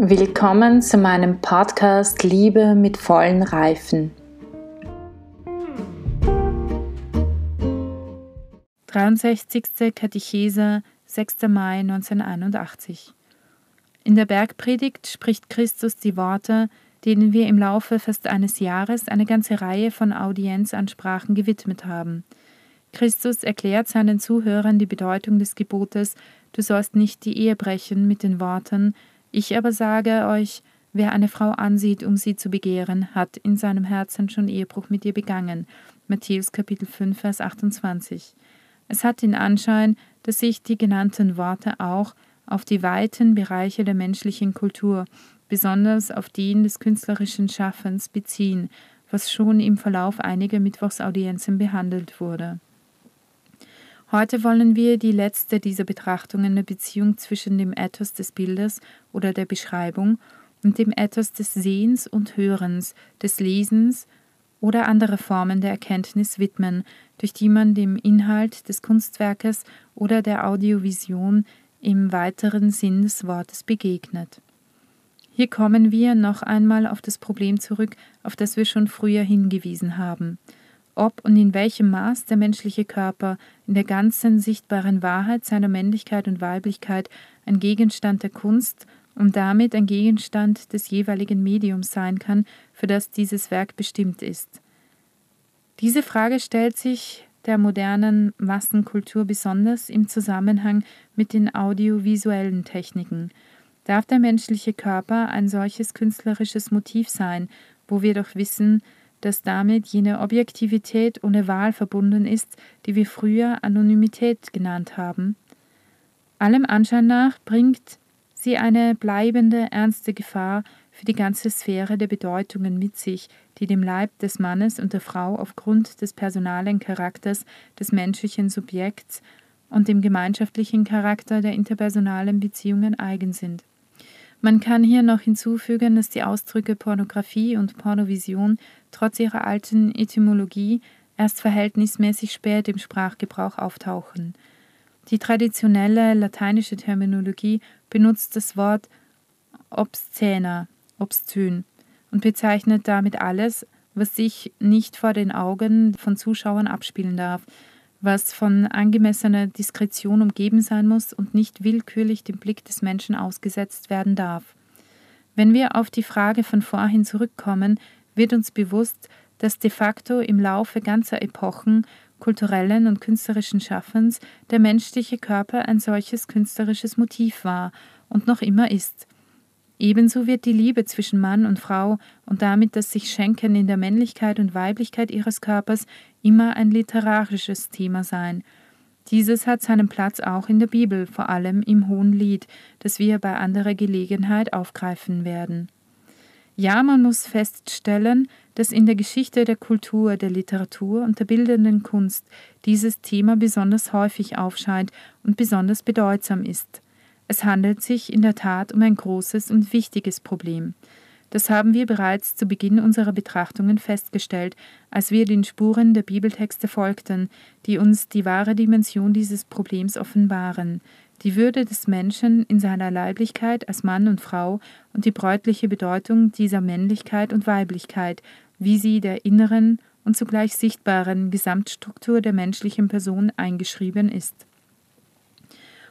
Willkommen zu meinem Podcast Liebe mit vollen Reifen. 63. Katechese, 6. Mai 1981. In der Bergpredigt spricht Christus die Worte, denen wir im Laufe fast eines Jahres eine ganze Reihe von Audienzansprachen gewidmet haben. Christus erklärt seinen Zuhörern die Bedeutung des Gebotes, du sollst nicht die Ehe brechen, mit den Worten, ich aber sage euch, wer eine Frau ansieht, um sie zu begehren, hat in seinem Herzen schon Ehebruch mit ihr begangen. Matthäus Kapitel 5, Vers 28. Es hat den Anschein, dass sich die genannten Worte auch auf die weiten Bereiche der menschlichen Kultur, besonders auf den des künstlerischen Schaffens, beziehen, was schon im Verlauf einiger Mittwochsaudienzen behandelt wurde. Heute wollen wir die letzte dieser Betrachtungen der Beziehung zwischen dem Ethos des Bildes oder der Beschreibung und dem Ethos des Sehens und Hörens, des Lesens oder andere Formen der Erkenntnis widmen, durch die man dem Inhalt des Kunstwerkes oder der Audiovision im weiteren Sinn des Wortes begegnet. Hier kommen wir noch einmal auf das Problem zurück, auf das wir schon früher hingewiesen haben ob und in welchem Maß der menschliche Körper in der ganzen sichtbaren Wahrheit seiner Männlichkeit und Weiblichkeit ein Gegenstand der Kunst und damit ein Gegenstand des jeweiligen Mediums sein kann, für das dieses Werk bestimmt ist. Diese Frage stellt sich der modernen Massenkultur besonders im Zusammenhang mit den audiovisuellen Techniken. Darf der menschliche Körper ein solches künstlerisches Motiv sein, wo wir doch wissen, dass damit jene Objektivität ohne Wahl verbunden ist, die wir früher Anonymität genannt haben. Allem Anschein nach bringt sie eine bleibende, ernste Gefahr für die ganze Sphäre der Bedeutungen mit sich, die dem Leib des Mannes und der Frau aufgrund des personalen Charakters des menschlichen Subjekts und dem gemeinschaftlichen Charakter der interpersonalen Beziehungen eigen sind. Man kann hier noch hinzufügen, dass die Ausdrücke Pornografie und Pornovision trotz ihrer alten Etymologie erst verhältnismäßig spät im Sprachgebrauch auftauchen. Die traditionelle lateinische Terminologie benutzt das Wort obscena, obszön, und bezeichnet damit alles, was sich nicht vor den Augen von Zuschauern abspielen darf, was von angemessener Diskretion umgeben sein muss und nicht willkürlich dem Blick des Menschen ausgesetzt werden darf. Wenn wir auf die Frage von vorhin zurückkommen, wird uns bewusst, dass de facto im Laufe ganzer Epochen kulturellen und künstlerischen Schaffens der menschliche Körper ein solches künstlerisches Motiv war und noch immer ist. Ebenso wird die Liebe zwischen Mann und Frau und damit das sich Schenken in der Männlichkeit und Weiblichkeit ihres Körpers immer ein literarisches Thema sein. Dieses hat seinen Platz auch in der Bibel, vor allem im Hohen Lied, das wir bei anderer Gelegenheit aufgreifen werden. Ja, man muss feststellen, dass in der Geschichte der Kultur, der Literatur und der bildenden Kunst dieses Thema besonders häufig aufscheint und besonders bedeutsam ist. Es handelt sich in der Tat um ein großes und wichtiges Problem. Das haben wir bereits zu Beginn unserer Betrachtungen festgestellt, als wir den Spuren der Bibeltexte folgten, die uns die wahre Dimension dieses Problems offenbaren, die Würde des Menschen in seiner Leiblichkeit als Mann und Frau und die bräutliche Bedeutung dieser Männlichkeit und Weiblichkeit, wie sie der inneren und zugleich sichtbaren Gesamtstruktur der menschlichen Person eingeschrieben ist.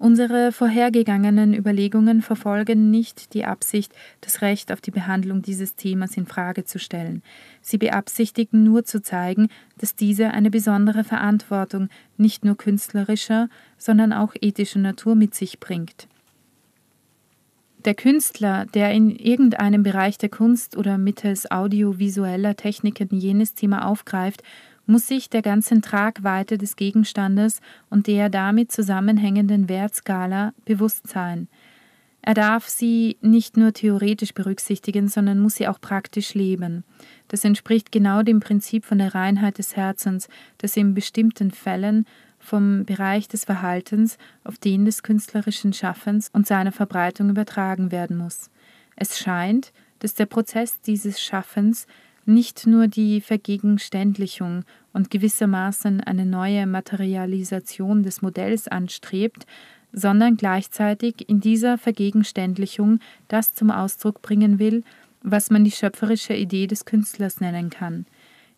Unsere vorhergegangenen Überlegungen verfolgen nicht die Absicht, das Recht auf die Behandlung dieses Themas in Frage zu stellen. Sie beabsichtigen nur zu zeigen, dass diese eine besondere Verantwortung nicht nur künstlerischer, sondern auch ethischer Natur mit sich bringt. Der Künstler, der in irgendeinem Bereich der Kunst oder mittels audiovisueller Techniken jenes Thema aufgreift, muss sich der ganzen Tragweite des Gegenstandes und der damit zusammenhängenden Wertskala bewusst sein. Er darf sie nicht nur theoretisch berücksichtigen, sondern muss sie auch praktisch leben. Das entspricht genau dem Prinzip von der Reinheit des Herzens, das in bestimmten Fällen vom Bereich des Verhaltens auf den des künstlerischen Schaffens und seiner Verbreitung übertragen werden muss. Es scheint, dass der Prozess dieses Schaffens nicht nur die Vergegenständlichung und gewissermaßen eine neue Materialisation des Modells anstrebt, sondern gleichzeitig in dieser Vergegenständlichung das zum Ausdruck bringen will, was man die schöpferische Idee des Künstlers nennen kann.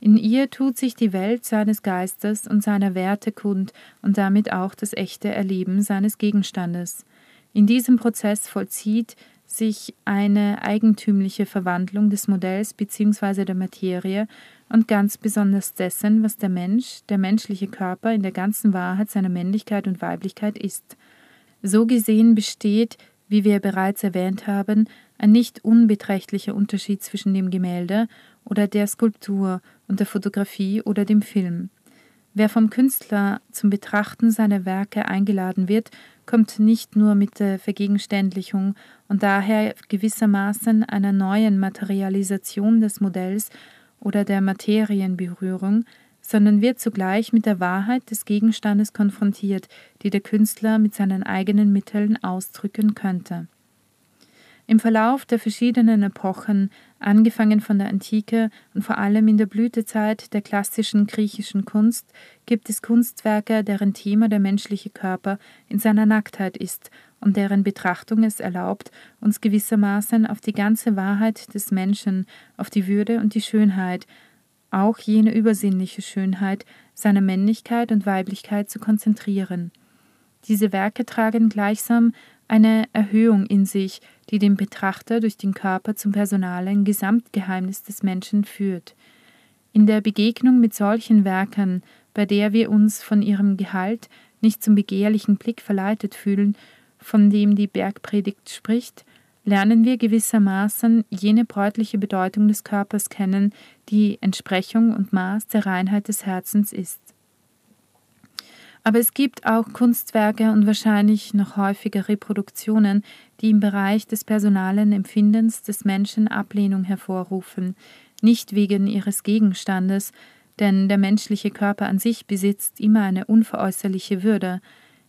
In ihr tut sich die Welt seines Geistes und seiner Werte kund und damit auch das echte Erleben seines Gegenstandes. In diesem Prozess vollzieht sich eine eigentümliche Verwandlung des Modells bzw. der Materie und ganz besonders dessen, was der Mensch, der menschliche Körper in der ganzen Wahrheit seiner Männlichkeit und Weiblichkeit ist. So gesehen besteht, wie wir bereits erwähnt haben, ein nicht unbeträchtlicher Unterschied zwischen dem Gemälde oder der Skulptur und der Fotografie oder dem Film. Wer vom Künstler zum Betrachten seiner Werke eingeladen wird, kommt nicht nur mit der Vergegenständlichung und daher gewissermaßen einer neuen Materialisation des Modells oder der Materienberührung, sondern wird zugleich mit der Wahrheit des Gegenstandes konfrontiert, die der Künstler mit seinen eigenen Mitteln ausdrücken könnte. Im Verlauf der verschiedenen Epochen, angefangen von der Antike und vor allem in der Blütezeit der klassischen griechischen Kunst, gibt es Kunstwerke, deren Thema der menschliche Körper in seiner Nacktheit ist und deren Betrachtung es erlaubt, uns gewissermaßen auf die ganze Wahrheit des Menschen, auf die Würde und die Schönheit, auch jene übersinnliche Schönheit seiner Männlichkeit und Weiblichkeit zu konzentrieren. Diese Werke tragen gleichsam eine Erhöhung in sich, die den Betrachter durch den Körper zum personalen Gesamtgeheimnis des Menschen führt. In der Begegnung mit solchen Werken, bei der wir uns von ihrem Gehalt nicht zum begehrlichen Blick verleitet fühlen, von dem die Bergpredigt spricht, lernen wir gewissermaßen jene bräutliche Bedeutung des Körpers kennen, die Entsprechung und Maß der Reinheit des Herzens ist. Aber es gibt auch Kunstwerke und wahrscheinlich noch häufiger Reproduktionen, die im Bereich des personalen Empfindens des Menschen Ablehnung hervorrufen, nicht wegen ihres Gegenstandes, denn der menschliche Körper an sich besitzt immer eine unveräußerliche Würde,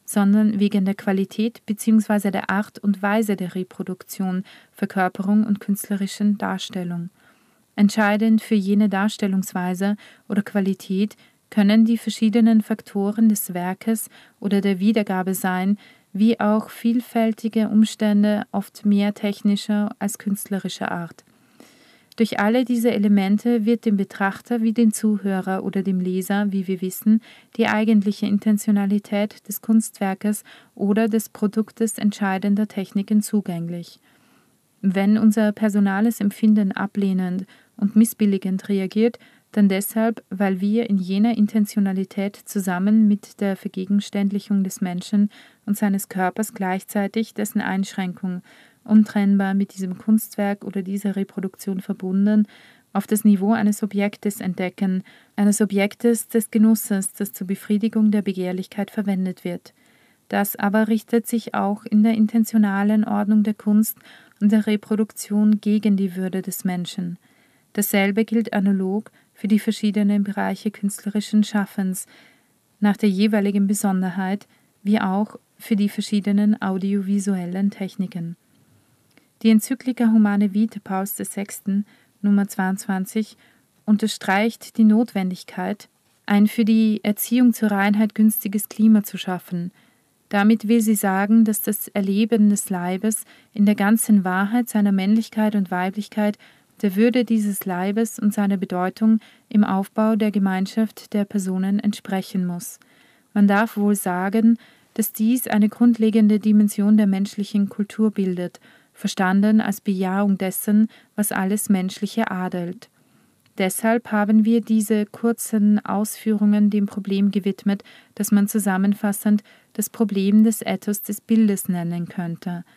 sondern wegen der Qualität bzw. der Art und Weise der Reproduktion, Verkörperung und künstlerischen Darstellung. Entscheidend für jene Darstellungsweise oder Qualität können die verschiedenen Faktoren des Werkes oder der Wiedergabe sein, wie auch vielfältige Umstände oft mehr technischer als künstlerischer Art. Durch alle diese Elemente wird dem Betrachter wie dem Zuhörer oder dem Leser, wie wir wissen, die eigentliche Intentionalität des Kunstwerkes oder des Produktes entscheidender Techniken zugänglich. Wenn unser personales Empfinden ablehnend und missbilligend reagiert, dann deshalb, weil wir in jener Intentionalität zusammen mit der Vergegenständlichung des Menschen und seines Körpers gleichzeitig dessen Einschränkung, untrennbar mit diesem Kunstwerk oder dieser Reproduktion verbunden, auf das Niveau eines Objektes entdecken, eines Objektes des Genusses, das zur Befriedigung der Begehrlichkeit verwendet wird. Das aber richtet sich auch in der intentionalen Ordnung der Kunst und der Reproduktion gegen die Würde des Menschen. Dasselbe gilt analog für die verschiedenen Bereiche künstlerischen Schaffens nach der jeweiligen Besonderheit wie auch für die verschiedenen audiovisuellen Techniken. Die Enzyklika Humane Vitae Pauls VI. Nummer 22 unterstreicht die Notwendigkeit, ein für die Erziehung zur Reinheit günstiges Klima zu schaffen. Damit will sie sagen, dass das Erleben des Leibes in der ganzen Wahrheit seiner Männlichkeit und Weiblichkeit der Würde dieses Leibes und seiner Bedeutung im Aufbau der Gemeinschaft der Personen entsprechen muss. Man darf wohl sagen, dass dies eine grundlegende Dimension der menschlichen Kultur bildet, verstanden als Bejahung dessen, was alles Menschliche adelt. Deshalb haben wir diese kurzen Ausführungen dem Problem gewidmet, das man zusammenfassend das Problem des Ethos des Bildes nennen könnte –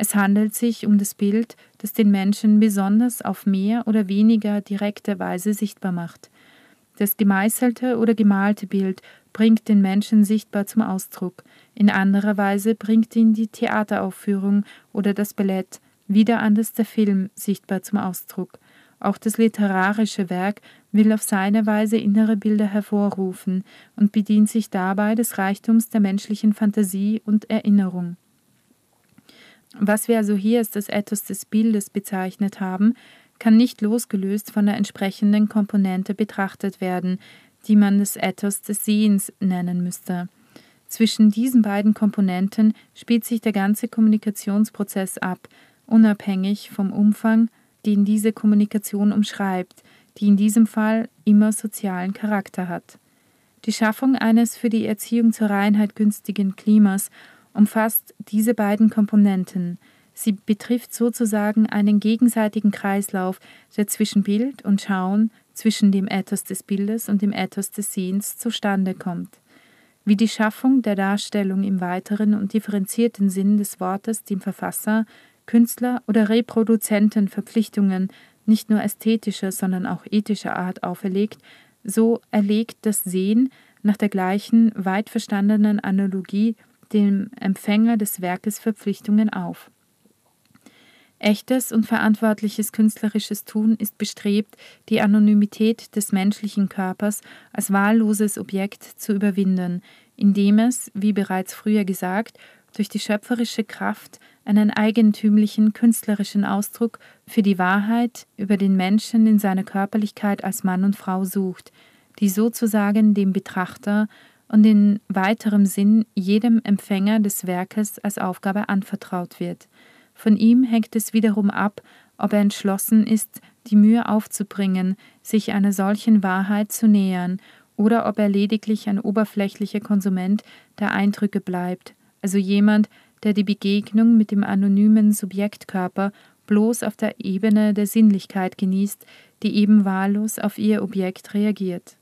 es handelt sich um das Bild, das den Menschen besonders auf mehr oder weniger direkte Weise sichtbar macht. Das gemeißelte oder gemalte Bild bringt den Menschen sichtbar zum Ausdruck, in anderer Weise bringt ihn die Theateraufführung oder das Ballett, wieder anders der Film sichtbar zum Ausdruck. Auch das literarische Werk will auf seine Weise innere Bilder hervorrufen und bedient sich dabei des Reichtums der menschlichen Fantasie und Erinnerung. Was wir also hier als das Ethos des Bildes bezeichnet haben, kann nicht losgelöst von der entsprechenden Komponente betrachtet werden, die man das Ethos des Sehens nennen müsste. Zwischen diesen beiden Komponenten spielt sich der ganze Kommunikationsprozess ab, unabhängig vom Umfang, den diese Kommunikation umschreibt, die in diesem Fall immer sozialen Charakter hat. Die Schaffung eines für die Erziehung zur Reinheit günstigen Klimas umfasst diese beiden Komponenten. Sie betrifft sozusagen einen gegenseitigen Kreislauf, der zwischen Bild und Schauen, zwischen dem Ethos des Bildes und dem Ethos des Sehens zustande kommt. Wie die Schaffung der Darstellung im weiteren und differenzierten Sinn des Wortes dem Verfasser, Künstler oder Reproduzenten Verpflichtungen nicht nur ästhetischer, sondern auch ethischer Art auferlegt, so erlegt das Sehen nach der gleichen weit verstandenen Analogie dem Empfänger des Werkes Verpflichtungen auf. Echtes und verantwortliches künstlerisches Tun ist bestrebt, die Anonymität des menschlichen Körpers als wahlloses Objekt zu überwinden, indem es, wie bereits früher gesagt, durch die schöpferische Kraft einen eigentümlichen künstlerischen Ausdruck für die Wahrheit über den Menschen in seiner Körperlichkeit als Mann und Frau sucht, die sozusagen dem Betrachter und in weiterem Sinn jedem Empfänger des Werkes als Aufgabe anvertraut wird. Von ihm hängt es wiederum ab, ob er entschlossen ist, die Mühe aufzubringen, sich einer solchen Wahrheit zu nähern, oder ob er lediglich ein oberflächlicher Konsument der Eindrücke bleibt, also jemand, der die Begegnung mit dem anonymen Subjektkörper bloß auf der Ebene der Sinnlichkeit genießt, die eben wahllos auf ihr Objekt reagiert.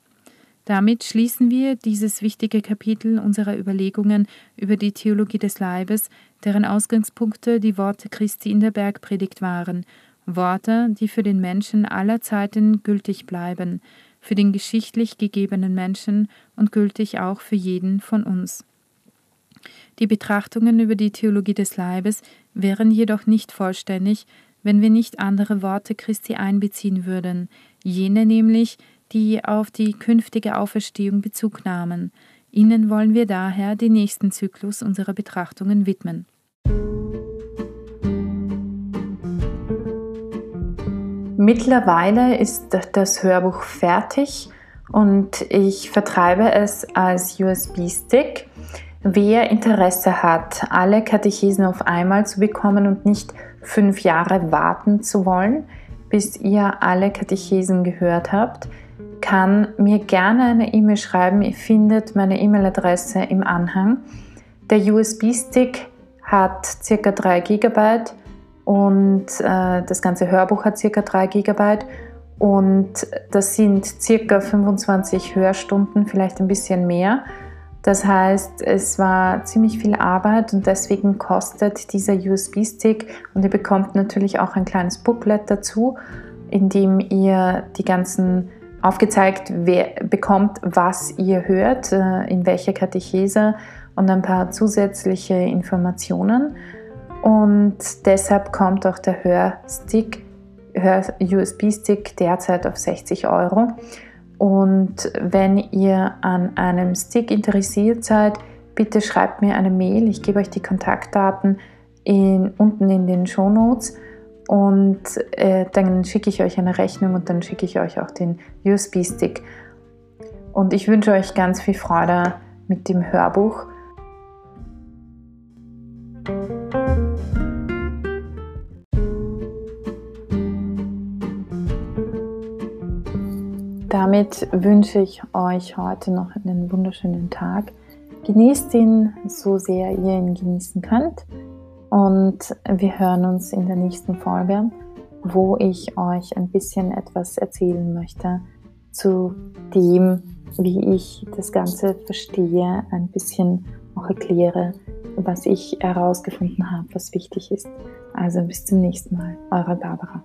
Damit schließen wir dieses wichtige Kapitel unserer Überlegungen über die Theologie des Leibes, deren Ausgangspunkte die Worte Christi in der Bergpredigt waren, Worte, die für den Menschen aller Zeiten gültig bleiben, für den geschichtlich gegebenen Menschen und gültig auch für jeden von uns. Die Betrachtungen über die Theologie des Leibes wären jedoch nicht vollständig, wenn wir nicht andere Worte Christi einbeziehen würden, jene nämlich, die auf die künftige Auferstehung Bezug nahmen. Ihnen wollen wir daher den nächsten Zyklus unserer Betrachtungen widmen. Mittlerweile ist das Hörbuch fertig und ich vertreibe es als USB-Stick. Wer Interesse hat, alle Katechesen auf einmal zu bekommen und nicht fünf Jahre warten zu wollen, bis ihr alle Katechesen gehört habt, kann mir gerne eine E-Mail schreiben. Ihr findet meine E-Mail-Adresse im Anhang. Der USB-Stick hat ca. 3 GB und äh, das ganze Hörbuch hat ca. 3 GB und das sind ca. 25 Hörstunden, vielleicht ein bisschen mehr. Das heißt, es war ziemlich viel Arbeit und deswegen kostet dieser USB-Stick und ihr bekommt natürlich auch ein kleines Booklet dazu, in dem ihr die ganzen aufgezeigt wer, bekommt, was ihr hört, äh, in welcher Katechese und ein paar zusätzliche Informationen. Und deshalb kommt auch der Hörstick, Hör-USB-Stick derzeit auf 60 Euro. Und wenn ihr an einem Stick interessiert seid, bitte schreibt mir eine Mail. Ich gebe euch die Kontaktdaten in, unten in den Show Notes und äh, dann schicke ich euch eine Rechnung und dann schicke ich euch auch den USB-Stick. Und ich wünsche euch ganz viel Freude mit dem Hörbuch. Damit wünsche ich euch heute noch einen wunderschönen Tag. Genießt ihn so sehr ihr ihn genießen könnt. Und wir hören uns in der nächsten Folge, wo ich euch ein bisschen etwas erzählen möchte zu dem, wie ich das Ganze verstehe, ein bisschen auch erkläre, was ich herausgefunden habe, was wichtig ist. Also bis zum nächsten Mal, eure Barbara.